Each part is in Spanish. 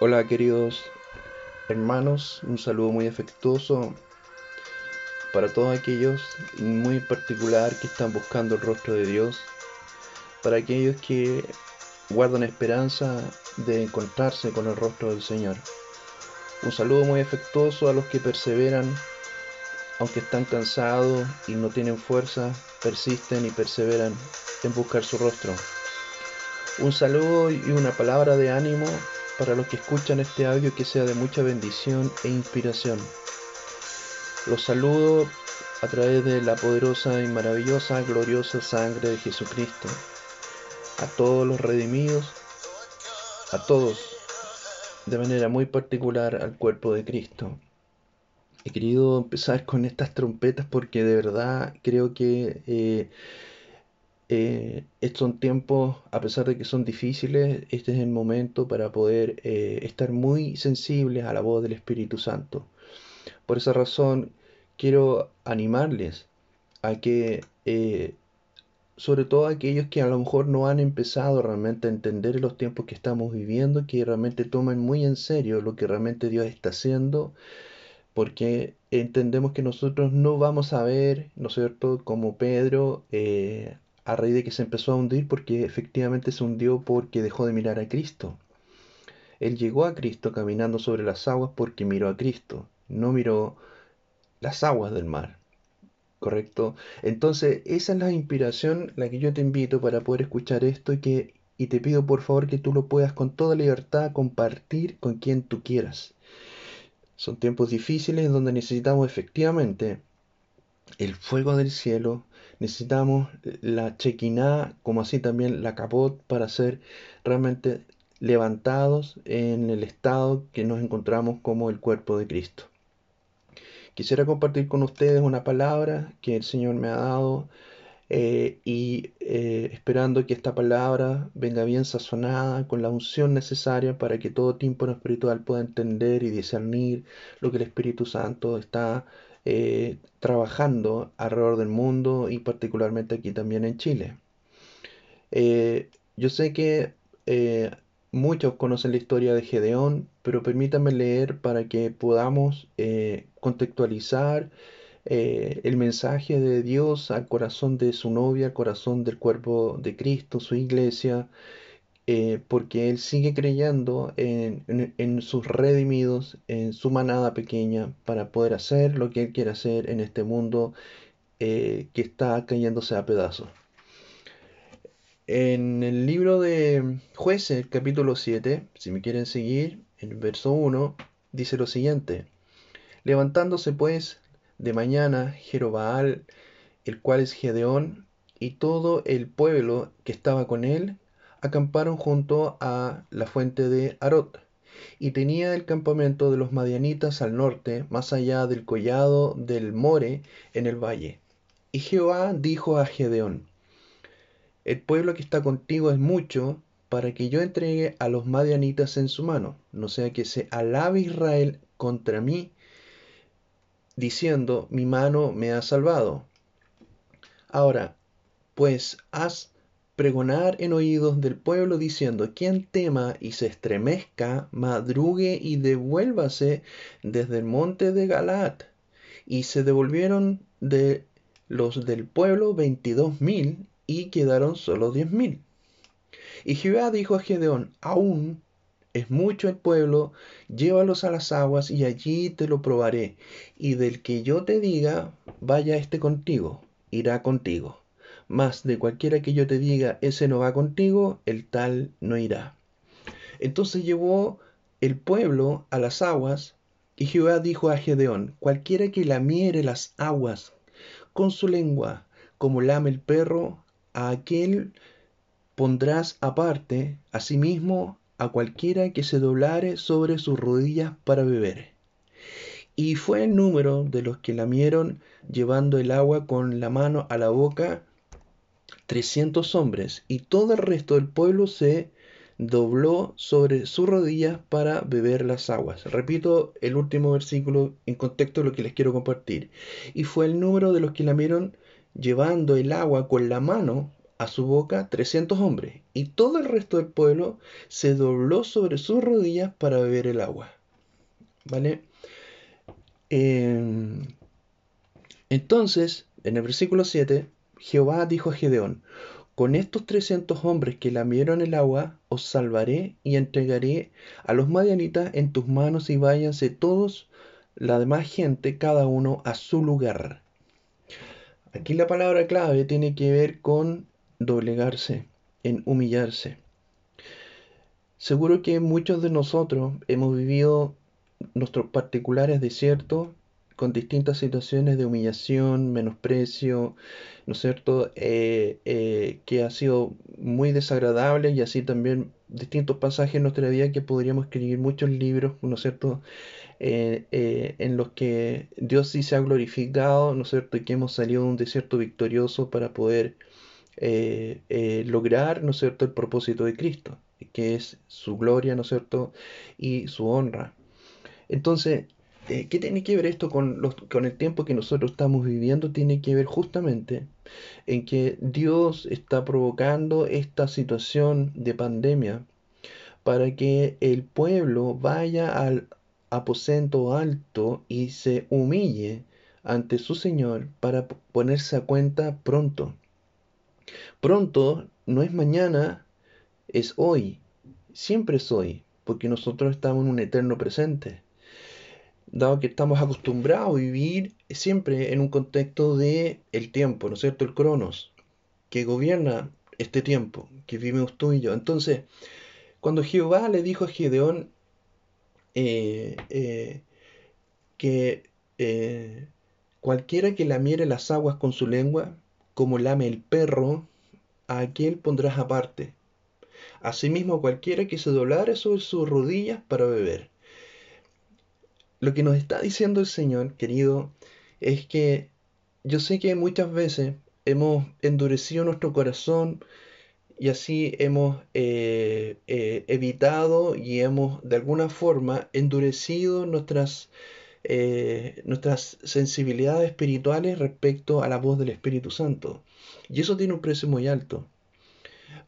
Hola queridos hermanos, un saludo muy afectuoso para todos aquellos muy particular que están buscando el rostro de Dios, para aquellos que guardan esperanza de encontrarse con el rostro del Señor. Un saludo muy afectuoso a los que perseveran, aunque están cansados y no tienen fuerza, persisten y perseveran en buscar su rostro. Un saludo y una palabra de ánimo para los que escuchan este audio que sea de mucha bendición e inspiración. Los saludo a través de la poderosa y maravillosa, gloriosa sangre de Jesucristo. A todos los redimidos, a todos, de manera muy particular al cuerpo de Cristo. He querido empezar con estas trompetas porque de verdad creo que eh, eh, estos son tiempos, a pesar de que son difíciles, este es el momento para poder eh, estar muy sensibles a la voz del Espíritu Santo. Por esa razón, quiero animarles a que, eh, sobre todo aquellos que a lo mejor no han empezado realmente a entender los tiempos que estamos viviendo, que realmente tomen muy en serio lo que realmente Dios está haciendo, porque entendemos que nosotros no vamos a ver, ¿no es cierto?, como Pedro, a raíz de que se empezó a hundir porque efectivamente se hundió porque dejó de mirar a Cristo. Él llegó a Cristo caminando sobre las aguas porque miró a Cristo, no miró las aguas del mar. ¿Correcto? Entonces, esa es la inspiración la que yo te invito para poder escuchar esto y que y te pido por favor que tú lo puedas con toda libertad compartir con quien tú quieras. Son tiempos difíciles donde necesitamos efectivamente el fuego del cielo, necesitamos la chequiná, como así también la capot, para ser realmente levantados en el estado que nos encontramos como el cuerpo de Cristo. Quisiera compartir con ustedes una palabra que el Señor me ha dado eh, y eh, esperando que esta palabra venga bien sazonada con la unción necesaria para que todo tiempo espiritual pueda entender y discernir lo que el Espíritu Santo está eh, trabajando alrededor del mundo y particularmente aquí también en Chile. Eh, yo sé que eh, muchos conocen la historia de Gedeón, pero permítanme leer para que podamos contextualizar el mensaje de Dios al corazón de su novia, al corazón del cuerpo de Cristo, su iglesia, eh, porque él sigue creyendo en, sus redimidos, en su manada pequeña, para poder hacer lo que él quiere hacer en este mundo eh, que está cayéndose a pedazos. En el libro de jueces, capítulo 7, si me quieren seguir, en el verso 1, dice lo siguiente, levantándose pues de mañana Jerobaal, el cual es Gedeón, y todo el pueblo que estaba con él, acamparon junto a la fuente de Arot, y tenía el campamento de los madianitas al norte, más allá del collado del More en el valle. Y Jehová dijo a Gedeón, El pueblo que está contigo es mucho, para que yo entregue a los madianitas en su mano, no sea que se alabe Israel contra mí, diciendo, mi mano me ha salvado. Ahora, pues haz pregonar en oídos del pueblo diciendo, quien tema y se estremezca, madrugue y devuélvase desde el monte de Galat. Y se devolvieron de los del pueblo veintidós mil y quedaron solo diez mil. Y Jehová dijo a Gedeón, aún es mucho el pueblo, llévalos a las aguas y allí te lo probaré. Y del que yo te diga, vaya este contigo, irá contigo mas de cualquiera que yo te diga, ese no va contigo, el tal no irá. Entonces llevó el pueblo a las aguas, y Jehová dijo a Gedeón, cualquiera que lamiere las aguas con su lengua, como lame el perro, a aquel pondrás aparte, asimismo a cualquiera que se doblare sobre sus rodillas para beber. Y fue el número de los que lamieron llevando el agua con la mano a la boca 300 hombres, y todo el resto del pueblo se dobló sobre sus rodillas para beber las aguas. Repito el último versículo en contexto de lo que les quiero compartir. Y fue el número de los que lamieron llevando el agua con la mano a su boca 300 hombres, y todo el resto del pueblo se dobló sobre sus rodillas para beber el agua. ¿Vale? Em, entonces, en el versículo 7, Jehová dijo a Gedeón, con estos 300 hombres que lamieron el agua, os salvaré y entregaré a los madianitas en tus manos y váyanse todos, la demás gente, cada uno a su lugar. Aquí la palabra clave tiene que ver con doblegarse, en humillarse. Seguro que muchos de nosotros hemos vivido nuestros particulares desiertos con distintas situaciones de humillación, menosprecio, ¿no es cierto?, eh, eh, que ha sido muy desagradable y así también distintos pasajes en nuestra vida que podríamos escribir muchos libros, ¿no es cierto?, eh, en los que Dios sí se ha glorificado, ¿no es cierto?, y que hemos salido de un desierto victorioso para poder lograr, ¿no es cierto?, el propósito de Cristo, que es su gloria, ¿no es cierto?, y su honra. Entonces, ¿qué tiene que ver esto con, con el tiempo que nosotros estamos viviendo? Tiene que ver justamente en que Dios está provocando esta situación de pandemia para que el pueblo vaya al aposento alto y se humille ante su Señor para ponerse a cuenta pronto. Pronto no es mañana, es hoy, siempre es hoy, porque nosotros estamos en un eterno presente dado que estamos acostumbrados a vivir siempre en un contexto de el tiempo, ¿no es cierto? El cronos, que gobierna este tiempo, que vivimos tú y yo. Entonces, cuando Jehová le dijo a Gedeón eh, eh, que eh, cualquiera que lamiere las aguas con su lengua, como lame el perro, a aquel pondrás aparte. Asimismo, cualquiera que se doblare sobre sus rodillas para beber. Lo que nos está diciendo el Señor, querido, es que yo sé que muchas veces hemos endurecido nuestro corazón y así hemos eh, eh, evitado y hemos de alguna forma endurecido nuestras, eh, nuestras sensibilidades espirituales respecto a la voz del Espíritu Santo. Y eso tiene un precio muy alto.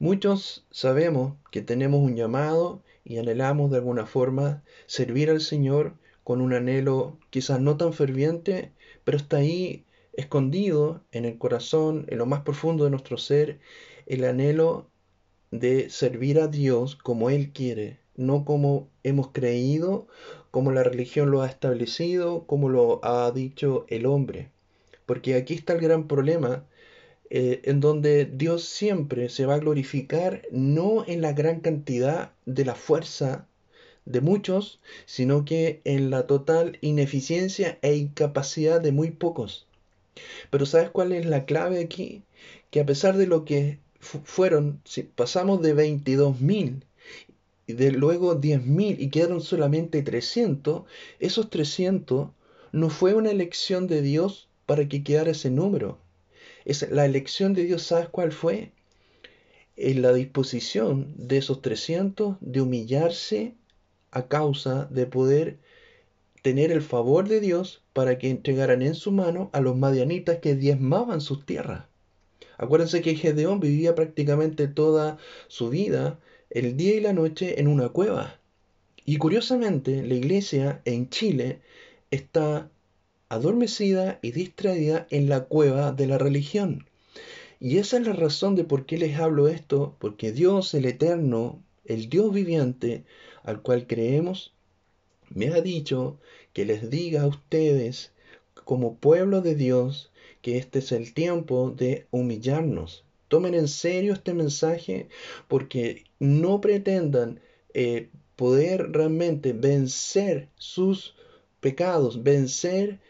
Muchos sabemos que tenemos un llamado y anhelamos de alguna forma servir al Señor con un anhelo quizás no tan ferviente, pero está ahí escondido en el corazón, en lo más profundo de nuestro ser, el anhelo de servir a Dios como Él quiere, no como hemos creído, como la religión lo ha establecido, como lo ha dicho el hombre. Porque aquí está el gran problema, eh, en donde Dios siempre se va a glorificar no en la gran cantidad de la fuerza de muchos, sino que en la total ineficiencia e incapacidad de muy pocos. Pero ¿sabes cuál es la clave aquí? Que a pesar de lo que fueron, si pasamos de 22.000 y de luego 10.000 y quedaron solamente 300, esos 300 no fue una elección de Dios para que quedara ese número. Es la elección de Dios, ¿sabes cuál fue? En la disposición de esos 300 de humillarse a causa de poder tener el favor de Dios para que entregaran en su mano a los madianitas que diezmaban sus tierras. Acuérdense que Gedeón vivía prácticamente toda su vida, el día y la noche, en una cueva. Y curiosamente, la iglesia en Chile está adormecida y distraída en la cueva de la religión. Y esa es la razón de por qué les hablo esto, porque Dios, el Eterno, el Dios viviente, al cual creemos, me ha dicho que les diga a ustedes, como pueblo de Dios, que este es el tiempo de humillarnos. Tomen en serio este mensaje porque no pretendan eh, poder realmente vencer sus pecados, vencer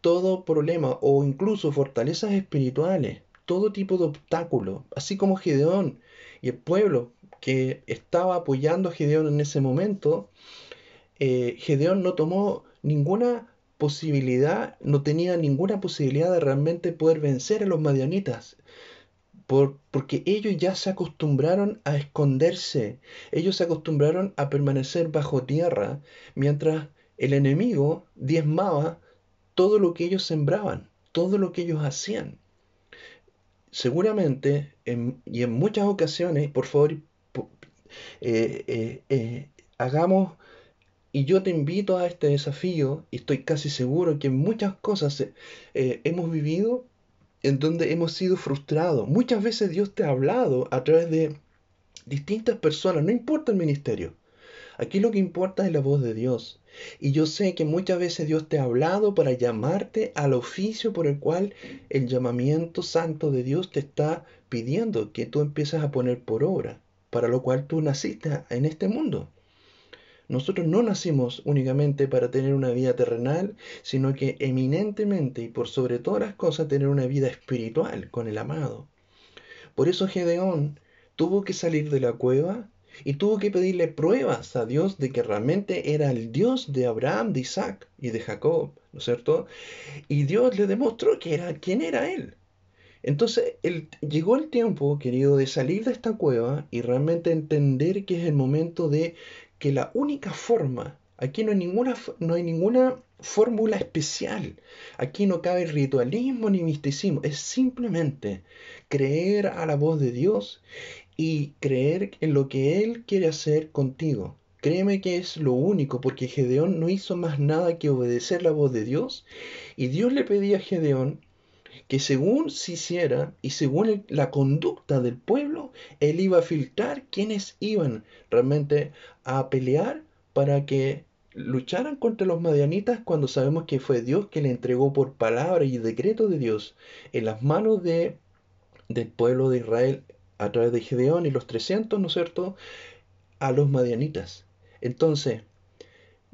todo problema o incluso fortalezas espirituales, todo tipo de obstáculo, así como Gedeón y el pueblo que estaba apoyando a Gedeón en ese momento, eh, Gedeón no tomó ninguna posibilidad, no tenía ninguna posibilidad de realmente poder vencer a los madianitas. Por, porque ellos ya se acostumbraron a esconderse, ellos se acostumbraron a permanecer bajo tierra, mientras el enemigo diezmaba todo lo que ellos sembraban, todo lo que ellos hacían. seguramente y en muchas ocasiones, por favor, eh, eh, hagamos, y yo te invito a este desafío, y estoy casi seguro que muchas cosas hemos vivido en donde hemos sido frustrados. Muchas veces Dios te ha hablado a través de distintas personas, no importa el ministerio. Aquí lo que importa es la voz de Dios. Y yo sé que muchas veces Dios te ha hablado para llamarte al oficio por el cual el llamamiento santo de Dios te está pidiendo que tú empieces a poner por obra, para lo cual tú naciste en este mundo. Nosotros no nacimos únicamente para tener una vida terrenal, sino que eminentemente y por sobre todas las cosas tener una vida espiritual con el amado. Por eso Gedeón tuvo que salir de la cueva y tuvo que pedirle pruebas a Dios de que realmente era el Dios de Abraham, de Isaac y de Jacob, ¿no es cierto? Y Dios le demostró que era quién era él. Entonces llegó el tiempo, querido, de salir de esta cueva y realmente entender que es el momento de que la única forma, aquí no hay ninguna, no hay ninguna fórmula especial, aquí no cabe ritualismo ni misticismo, es simplemente creer a la voz de Dios y creer en lo que Él quiere hacer contigo. Créeme que es lo único, porque Gedeón no hizo más nada que obedecer la voz de Dios. Y Dios le pedía a Gedeón que según se hiciera y según la conducta del pueblo, él iba a filtrar quienes iban realmente a pelear para que lucharan contra los madianitas cuando sabemos que fue Dios que le entregó por palabra y decreto de Dios en las manos de, del pueblo de Israel a través de Gedeón y los 300, ¿no es cierto?, a los madianitas. Entonces,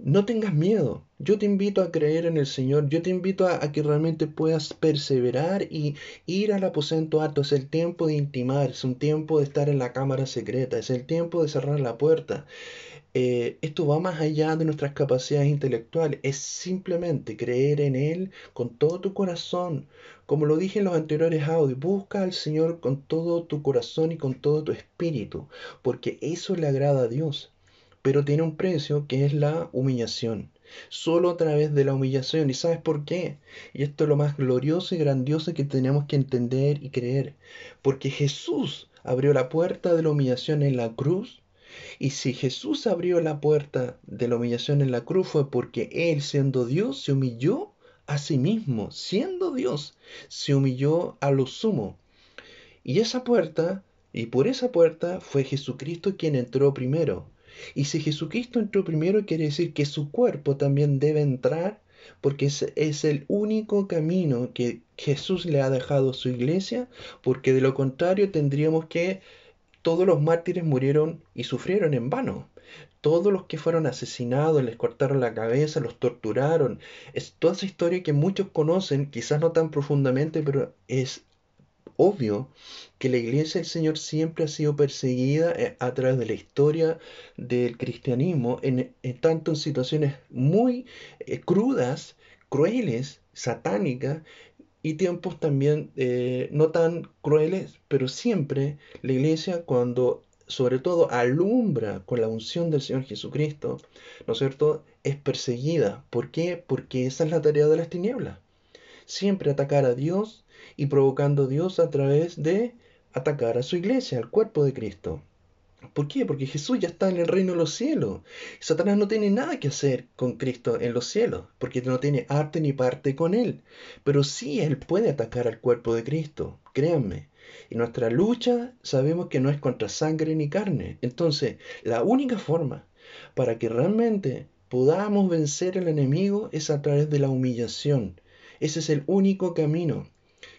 no tengas miedo. Yo te invito a creer en el Señor. Yo te invito a, que realmente puedas perseverar y ir al aposento alto. Es el tiempo de intimar, es un tiempo de estar en la cámara secreta, es el tiempo de cerrar la puerta. Eh, esto va más allá de nuestras capacidades intelectuales, es simplemente creer en Él con todo tu corazón. Como lo dije en los anteriores audios, busca al Señor con todo tu corazón y con todo tu espíritu, porque eso le agrada a Dios. Pero tiene un precio que es la humillación. Solo a través de la humillación. ¿Y sabes por qué? Y esto es lo más glorioso y grandioso que tenemos que entender y creer. Porque Jesús abrió la puerta de la humillación en la cruz y si Jesús abrió la puerta de la humillación en la cruz fue porque Él, siendo Dios, se humilló a sí mismo, siendo Dios, se humilló a lo sumo. Y esa puerta, y por esa puerta fue Jesucristo quien entró primero. Y si Jesucristo entró primero, quiere decir que su cuerpo también debe entrar, porque es, es, el único camino que Jesús le ha dejado a su iglesia, porque de lo contrario tendríamos que todos los mártires murieron y sufrieron en vano. Todos los que fueron asesinados, les cortaron la cabeza, los torturaron. Es toda esa historia que muchos conocen, quizás no tan profundamente, pero es obvio que la iglesia del Señor siempre ha sido perseguida eh, a través de la historia del cristianismo, en, tanto en situaciones muy eh, crudas, crueles, satánicas, y tiempos también eh, no tan crueles, pero siempre la iglesia cuando sobre todo alumbra con la unción del Señor Jesucristo, ¿no es cierto?, es perseguida. ¿Por qué? Porque esa es la tarea de las tinieblas. Siempre atacar a Dios y provocando a Dios a través de atacar a su iglesia, al cuerpo de Cristo. ¿Por qué? Porque Jesús ya está en el reino de los cielos. Satanás no tiene nada que hacer con Cristo en los cielos, porque no tiene arte ni parte con él. Pero sí él puede atacar al cuerpo de Cristo, créanme. Y nuestra lucha sabemos que no es contra sangre ni carne. Entonces, la única forma para que realmente podamos vencer al enemigo es a través de la humillación. Ese es el único camino.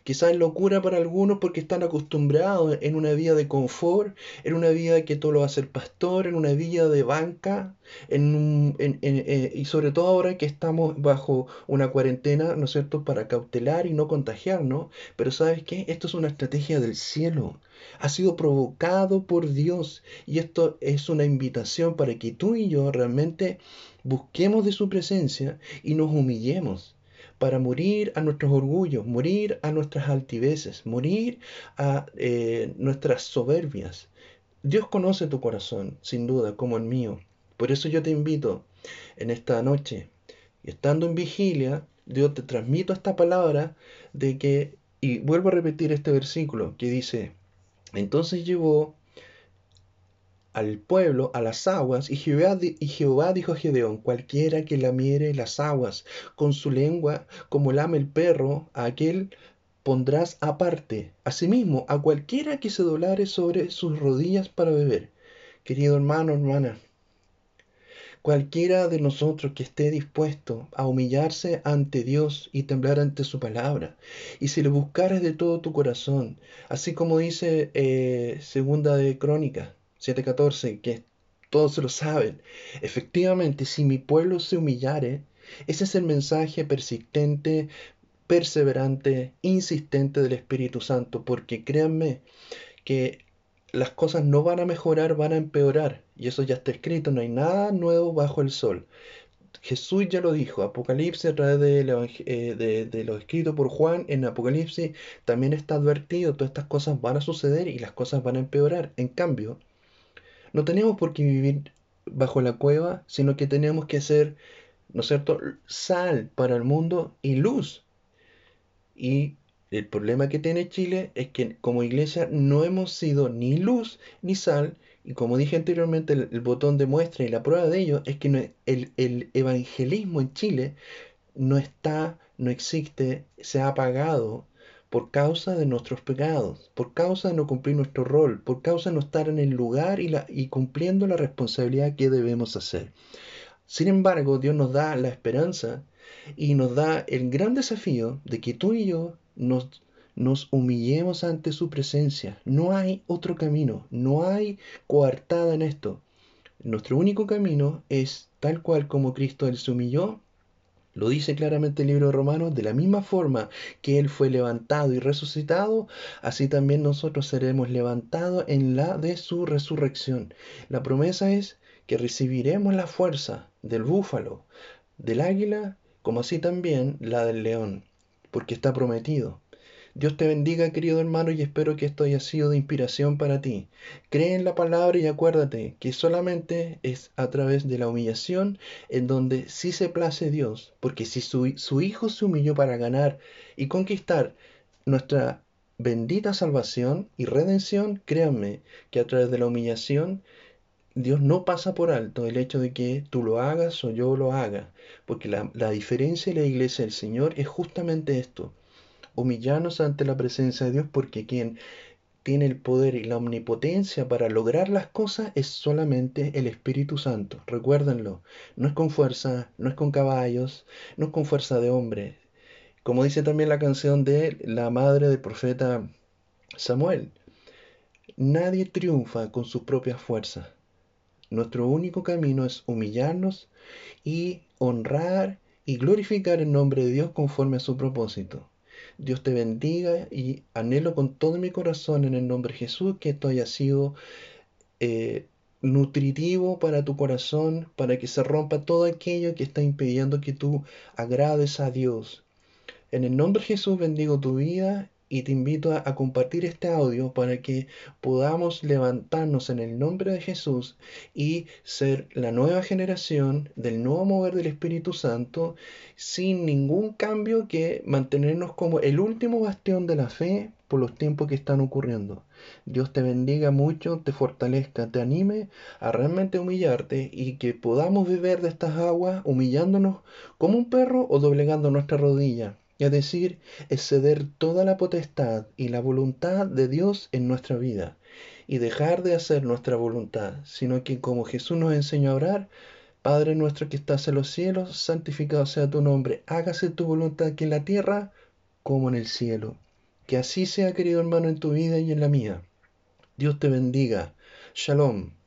Quizás locura para algunos porque están acostumbrados en una vida de confort, en una vida que todo lo hace el pastor, en una vida de banca, en, eh, y sobre todo ahora que estamos bajo una cuarentena, ¿no es cierto?, para cautelar y no contagiarnos. Pero ¿sabes qué? Esto es una estrategia del cielo. Ha sido provocado por Dios y esto es una invitación para que tú y yo realmente busquemos de su presencia y nos humillemos para morir a nuestros orgullos, morir a nuestras altiveces, morir a eh, nuestras soberbias. Dios conoce tu corazón, sin duda, como el mío. Por eso yo te invito en esta noche, estando en vigilia, Dios te transmito esta palabra de que Y vuelvo a repetir este versículo que dice, entonces llevó al pueblo a las aguas, y Jehová, y Jehová dijo a Gedeón, cualquiera que lamiere las aguas con su lengua, como lame el perro, a aquel pondrás aparte. Asimismo, a cualquiera que se doblare sobre sus rodillas para beber. Querido hermano, hermana, cualquiera de nosotros que esté dispuesto a humillarse ante Dios y temblar ante su palabra, y si le buscares de todo tu corazón, así como dice eh, segunda de Crónica 7:14, que todos lo saben, efectivamente, si mi pueblo se humillare, ese es el mensaje persistente, perseverante, insistente del Espíritu Santo, porque créanme que las cosas no van a mejorar, van a empeorar. Y eso ya está escrito, no hay nada nuevo bajo el sol. Jesús ya lo dijo, Apocalipsis a través eh, de, de, lo escrito por Juan en Apocalipsis también está advertido, todas estas cosas van a suceder y las cosas van a empeorar. En cambio, no tenemos por qué vivir bajo la cueva, sino que tenemos que ser, ¿no es cierto?, sal para el mundo y luz y el problema que tiene Chile es que como iglesia no hemos sido ni luz ni sal. Y como dije anteriormente, el, botón de muestra y la prueba de ello es que el, el evangelismo en Chile no está, no existe, se ha apagado por causa de nuestros pecados, por causa de no cumplir nuestro rol, por causa de no estar en el lugar y, la, y cumpliendo la responsabilidad que debemos hacer. Sin embargo, Dios nos da la esperanza y nos da el gran desafío de que tú y yo nos, nos humillemos ante su presencia. No hay otro camino, no hay coartada en esto. Nuestro único camino es tal cual como Cristo Él se humilló. Lo dice claramente el libro de Romanos, de la misma forma que Él fue levantado y resucitado, así también nosotros seremos levantados en la de su resurrección. La promesa es que recibiremos la fuerza del búfalo, del águila como así también la del león, porque está prometido. Dios te bendiga, querido hermano, y espero que esto haya sido de inspiración para ti. Cree en la palabra y acuérdate que solamente es a través de la humillación en donde sí se place Dios, porque si su, su Hijo se humilló para ganar y conquistar nuestra bendita salvación y redención, créanme que a través de la humillación Dios no pasa por alto el hecho de que tú lo hagas o yo lo haga, porque la, diferencia de la iglesia del Señor es justamente esto, humillarnos ante la presencia de Dios porque quien tiene el poder y la omnipotencia para lograr las cosas es solamente el Espíritu Santo. Recuérdenlo, no es con fuerza, no es con caballos, no es con fuerza de hombre. Como dice también la canción de la madre del profeta Samuel, nadie triunfa con sus propias fuerzas. Nuestro único camino es humillarnos y honrar y glorificar el nombre de Dios conforme a su propósito. Dios te bendiga y anhelo con todo mi corazón en el nombre de Jesús que esto haya sido eh, nutritivo para tu corazón, para que se rompa todo aquello que está impidiendo que tú agrades a Dios. En el nombre de Jesús bendigo tu vida y te invito a, compartir este audio para que podamos levantarnos en el nombre de Jesús y ser la nueva generación del nuevo mover del Espíritu Santo sin ningún cambio que mantenernos como el último bastión de la fe por los tiempos que están ocurriendo. Dios te bendiga mucho, te fortalezca, te anime a realmente humillarte y que podamos beber de estas aguas humillándonos como un perro o doblegando nuestra rodilla es decir, es ceder toda la potestad y la voluntad de Dios en nuestra vida y dejar de hacer nuestra voluntad, sino que como Jesús nos enseñó a orar, Padre nuestro que estás en los cielos, santificado sea tu nombre, hágase tu voluntad aquí en la tierra como en el cielo. Que así sea, querido hermano, en tu vida y en la mía. Dios te bendiga. Shalom.